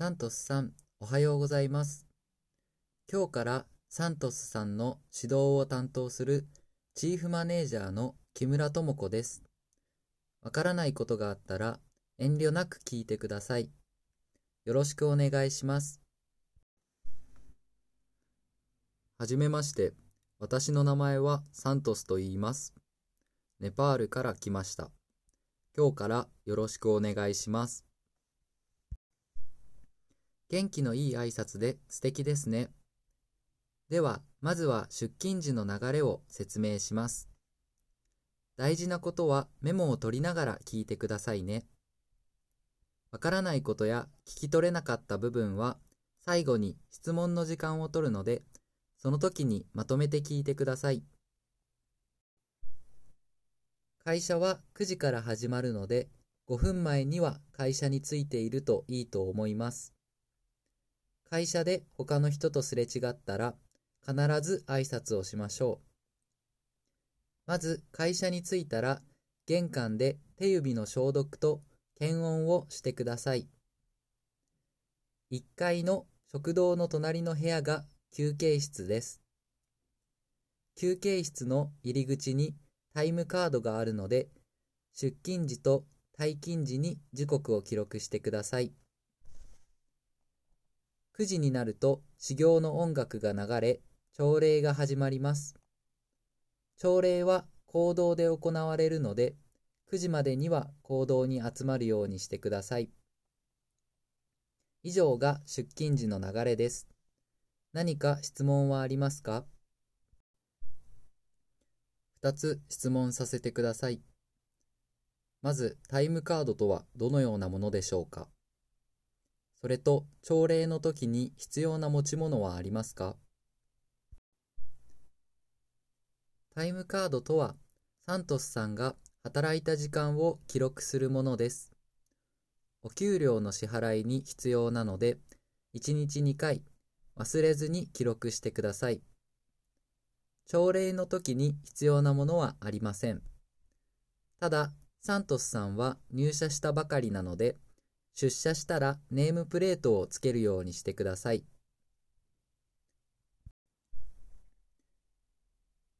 サントスさん、おはようございます。今日からサントスさんの指導を担当するチーフマネージャーの木村智子です。わからないことがあったら遠慮なく聞いてください。よろしくお願いします。はじめまして。私の名前はサントスと言います。ネパールから来ました。今日からよろしくお願いします。元気のいい挨拶で素敵ですね。では、まずは出勤時の流れを説明します。大事なことはメモを取りながら聞いてくださいね。わからないことや聞き取れなかった部分は最後に質問の時間を取るので、その時にまとめて聞いてください。会社は9時から始まるので、5分前には会社に着いているといいと思います。会社で他の人とすれ違ったら必ず挨拶をしましょう。まず会社に着いたら玄関で手指の消毒と検温をしてください。1階の食堂の隣の部屋が休憩室です。休憩室の入り口にタイムカードがあるので出勤時と退勤時に時刻を記録してください。9時になると始業の音楽が流れ、朝礼が始まります。朝礼は行動で行われるので、9時までには行動に集まるようにしてください。以上が出勤時の流れです。何か質問はありますか ?2 つ質問させてください。まず、タイムカードとはどのようなものでしょうか？それと朝礼の時に必要な持ち物はありますか？タイムカードとはサントスさんが働いた時間を記録するものです。お給料の支払いに必要なので、1日2回忘れずに記録してください。朝礼の時に必要なものはありません。ただ、サントスさんは入社したばかりなので、出社したらネームプレートをつけるようにしてください。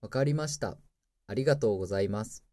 わかりました。ありがとうございます。